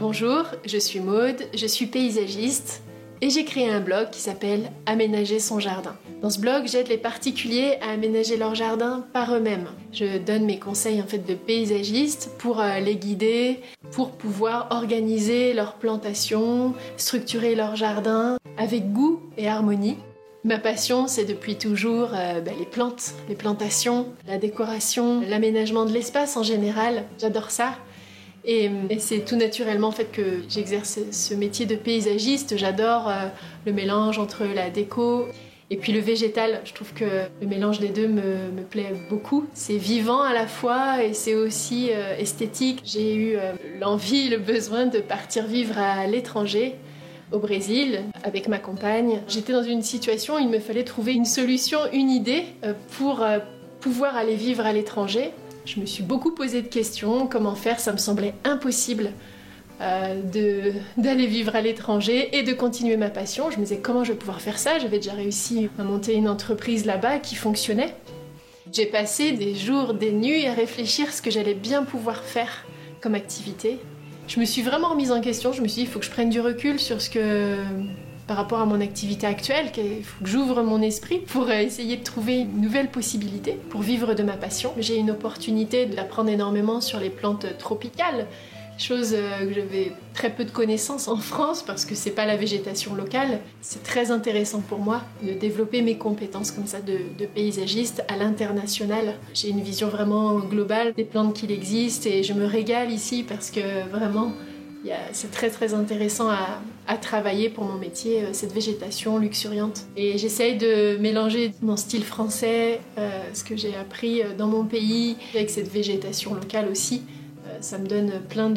Bonjour, je suis Maude, je suis paysagiste et j'ai créé un blog qui s'appelle Aménager son jardin. Dans ce blog, j'aide les particuliers à aménager leur jardin par eux-mêmes. Je donne mes conseils en fait de paysagiste pour euh, les guider, pour pouvoir organiser leur plantation, structurer leur jardin avec goût et harmonie. Ma passion, c'est depuis toujours euh, ben, les plantes, les plantations, la décoration, l'aménagement de l'espace en général. J'adore ça. Et, c'est tout naturellement en fait que j'exerce ce métier de paysagiste. J'adore euh, le mélange entre la déco et puis le végétal. Je trouve que le mélange des deux me, plaît beaucoup. C'est vivant à la fois et c'est aussi euh, esthétique. J'ai eu euh, l'envie, le besoin de partir vivre à l'étranger au Brésil avec ma compagne. J'étais dans une situation où il me fallait trouver une solution, une idée pour pouvoir aller vivre à l'étranger je me suis beaucoup posé de questions, comment faire, ça me semblait impossible euh, d'aller vivre à l'étranger et de continuer ma passion. Je me disais comment je vais pouvoir faire ça, j'avais déjà réussi à monter une entreprise là-bas qui fonctionnait. J'ai passé des jours, des nuits à réfléchir ce que j'allais bien pouvoir faire comme activité. Je me suis vraiment remise en question, je me suis dit il faut que je prenne du recul sur ce que par rapport à mon activité actuelle, faut que j'ouvre mon esprit pour euh, essayer de trouver une nouvelle possibilité pour vivre de ma passion. J'ai une opportunité d'apprendre énormément sur les plantes tropicales, chose euh, que j'avais très peu de connaissances en France parce que c'est pas la végétation locale. C'est très intéressant pour moi de développer mes compétences comme ça de, de paysagiste à l'international. J'ai une vision vraiment globale des plantes qu'il existe et je me régale ici parce que vraiment c'est très très intéressant à, travailler pour mon métier, euh, cette végétation luxuriante. Et j'essaye de mélanger mon style français, euh, ce que j'ai appris euh, dans mon pays, avec cette végétation locale aussi. ça me donne plein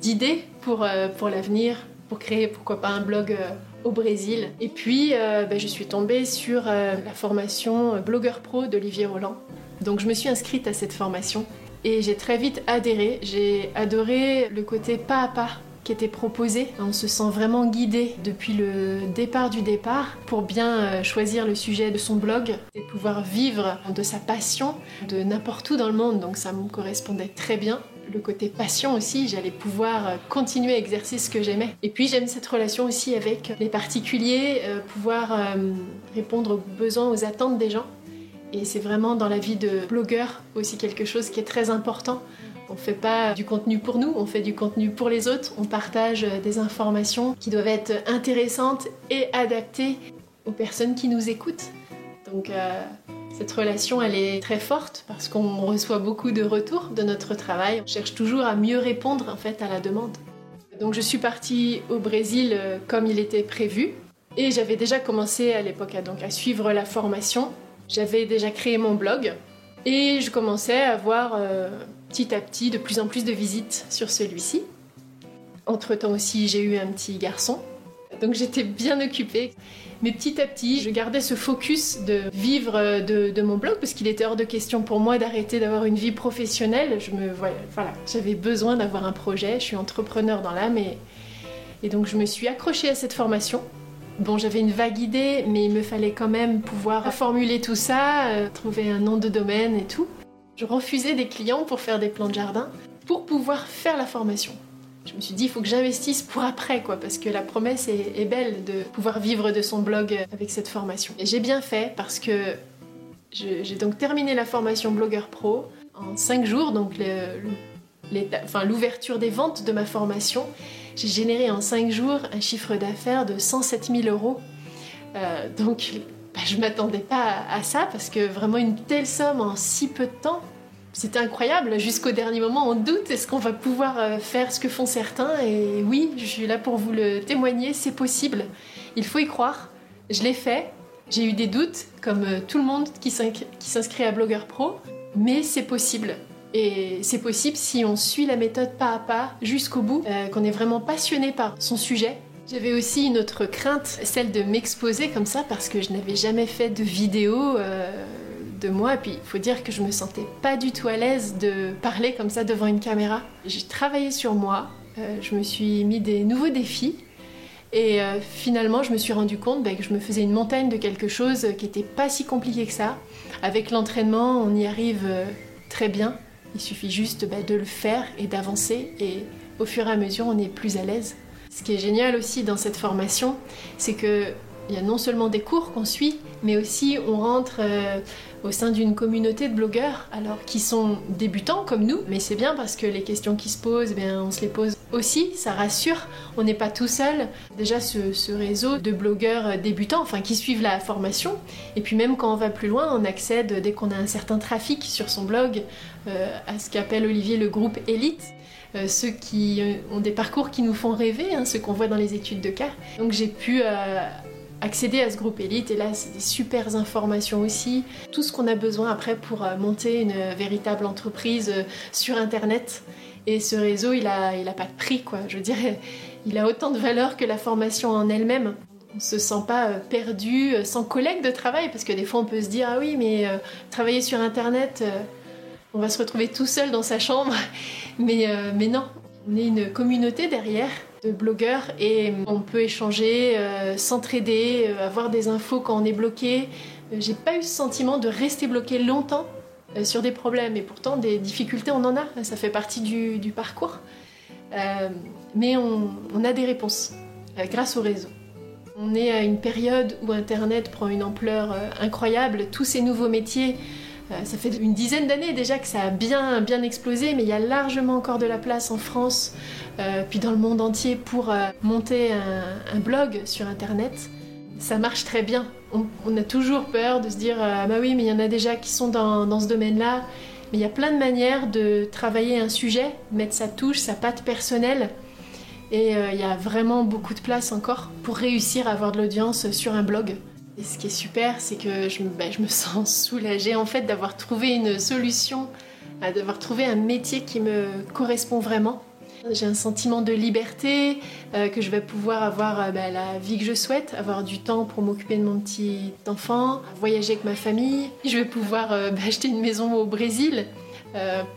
d'idées pour, pour l'avenir, pour créer pourquoi pas un blog au Brésil. Et puis ben, je suis tombée sur la formation Blogueur Pro d'Olivier Roland. Donc je me suis inscrite à cette formation et j'ai très vite adhéré. J'ai adoré le côté pas à pas qui était proposé. On se sent vraiment guidé depuis le départ du départ pour bien euh, choisir le sujet de son blog et pouvoir vivre de sa passion de n'importe où dans le monde. Donc ça me correspondait très bien le côté passion aussi, j'allais pouvoir euh, continuer à exercer ce que j'aimais. Et puis j'aime cette relation aussi avec les particuliers, euh, pouvoir répondre aux besoins, aux attentes des gens. Et c'est vraiment dans la vie de blogueur aussi quelque chose qui est très important. On ne fait pas du contenu pour nous, on fait du contenu pour les autres. On partage des informations qui doivent être intéressantes et adaptées aux personnes qui nous écoutent. Donc euh, cette relation, elle est très forte parce qu'on reçoit beaucoup de retours de notre travail. On cherche toujours à mieux répondre en fait à la demande. Donc je suis partie au Brésil euh, comme il était prévu et j'avais déjà commencé à l'époque donc à suivre la formation j'avais déjà créé mon blog et je commençais à avoir euh, petit à petit de plus en plus de visites sur celui-ci. Entre-temps aussi, j'ai eu un petit garçon, donc j'étais bien occupée. Mais petit à petit, je gardais ce focus de vivre de, mon blog parce qu'il était hors de question pour moi d'arrêter d'avoir une vie professionnelle. Je me voilà, j'avais besoin d'avoir un projet. Je suis entrepreneur dans l'âme et, et donc je me suis accrochée à cette formation Bon, j'avais une vague idée, mais il me fallait quand même pouvoir formuler tout ça, euh, trouver un nom de domaine et tout. Je refusais des clients pour faire des plans de jardin, pour pouvoir faire la formation. Je me suis dit, il faut que j'investisse pour après, quoi, parce que la promesse est, belle de pouvoir vivre de son blog avec cette formation. Et j'ai bien fait parce que j'ai donc terminé la formation Blogueur Pro en 5 jours, donc l'ouverture des ventes de ma formation j'ai généré en 5 jours un chiffre d'affaires de 107 000 euros. Euh, donc bah, je ne m'attendais pas à, ça parce que vraiment une telle somme en si peu de temps, c'était incroyable. Jusqu'au dernier moment, on doute est-ce qu'on va pouvoir euh, faire ce que font certains? Et oui, je suis là pour vous le témoigner, c'est possible. Il faut y croire. Je l'ai fait. J'ai eu des doutes, comme euh, tout le monde qui s'inscrit à Blogueur Pro, mais c'est possible. Et c'est possible si on suit la méthode pas à pas jusqu'au bout, euh, qu'on est vraiment passionné par son sujet. J'avais aussi une autre crainte, celle de m'exposer comme ça parce que je n'avais jamais fait de vidéo euh, de moi. Et puis il faut dire que je me sentais pas du tout à l'aise de parler comme ça devant une caméra. J'ai travaillé sur moi, euh, je me suis mis des nouveaux défis. Et finalement, je me suis rendu compte bah, que je me faisais une montagne de quelque chose qui n'était pas si compliqué que ça. Avec l'entraînement, on y arrive très bien. Il suffit juste bah, de le faire et d'avancer et au fur et à mesure, on est plus à l'aise. Ce qui est génial aussi dans cette formation, c'est que il y a non seulement des cours qu'on suit, mais aussi on rentre euh, au sein d'une communauté de blogueurs, alors qui sont débutants comme nous, mais c'est bien parce que les questions qui se posent, eh bien, on se les pose aussi, ça rassure, on n'est pas tout seul. Déjà ce, réseau de blogueurs débutants, enfin qui suivent la formation, et puis même quand on va plus loin, on accède dès qu'on a un certain trafic sur son blog euh, à ce qu'appelle Olivier le groupe élite. Euh, ceux qui ont des parcours qui nous font rêver, hein, ceux qu'on voit dans les études de cas. Donc j'ai pu accéder à ce groupe élite et là c'est des super informations aussi, tout ce qu'on a besoin après pour euh, monter une véritable entreprise euh, sur internet. Et ce réseau il a, il a pas de prix quoi, je dirais, il a autant de valeur que la formation en elle-même. On se sent pas euh, perdu, sans collègue de travail, parce que des fois on peut se dire ah oui mais travailler sur internet, on va se retrouver tout seul dans sa chambre, mais, mais non, on est une communauté derrière de blogueurs et on peut échanger, euh, s'entraider, euh, avoir des infos quand on est bloqué. Euh, j'ai pas eu ce sentiment de rester bloqué longtemps sur des problèmes et pourtant des difficultés on en a, ça fait partie du, parcours. mais on, on, a des réponses grâce au réseau. On est à une période où Internet prend une ampleur incroyable, tous ces nouveaux métiers euh, ça fait une dizaine d'années déjà que ça a bien, bien explosé, mais il y a largement encore de la place en France, euh, puis dans le monde entier, pour euh, monter un, blog sur Internet. Ça marche très bien. On, a toujours peur de se dire ah bah oui, mais il y en a déjà qui sont dans, dans ce domaine-là. Mais il y a plein de manières de travailler un sujet, mettre sa touche, sa patte personnelle. Et il y a vraiment beaucoup de place encore pour réussir à avoir de l'audience sur un blog. Et ce qui est super, c'est que je, me sens soulagée en fait d'avoir trouvé une solution, euh, d'avoir trouvé un métier qui me correspond vraiment. J'ai un sentiment de liberté, euh, que je vais pouvoir avoir euh, ben, la vie que je souhaite, avoir du temps pour m'occuper de mon petit enfant, voyager avec ma famille. Je vais pouvoir ben, acheter une maison au Brésil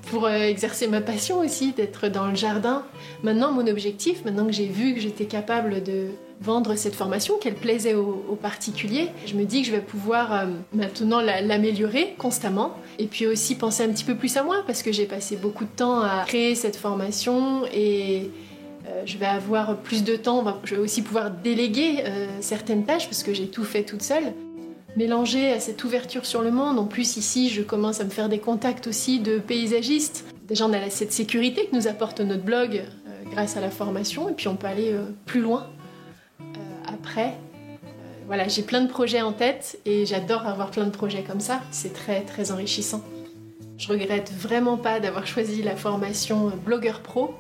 pour exercer ma passion aussi, d'être dans le jardin. Maintenant, mon objectif, maintenant que j'ai vu que j'étais capable de vendre cette formation, qu'elle plaisait aux, particuliers. Je me dis que je vais pouvoir euh, maintenant l'améliorer constamment et puis aussi penser un petit peu plus à moi parce que j'ai passé beaucoup de temps à créer cette formation et euh, je vais avoir plus de temps, je vais aussi pouvoir déléguer euh, certaines tâches parce que j'ai tout fait toute seule. Mélanger à cette ouverture sur le monde, en plus ici je commence à me faire des contacts aussi de paysagistes. Déjà on a cette sécurité que nous apporte notre blog grâce à la formation et puis on peut aller plus loin après. Euh, voilà, j'ai plein de projets en tête et j'adore avoir plein de projets comme ça. C'est très très enrichissant. Je regrette vraiment pas d'avoir choisi la formation blogueur pro.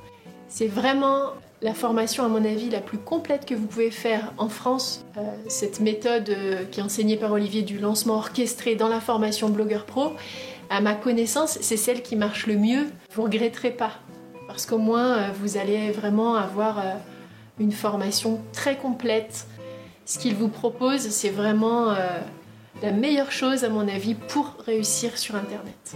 C'est vraiment la formation, à mon avis, la plus complète que vous pouvez faire en France. Euh, cette méthode euh, qui est enseignée par Olivier du lancement orchestré dans la formation blogueur pro, à ma connaissance, c'est celle qui marche le mieux. Vous regretterez pas. Parce qu'au moins, vous allez vraiment avoir une formation très complète. Ce qu'il vous propose, c'est vraiment euh, la meilleure chose à mon avis pour réussir sur Internet.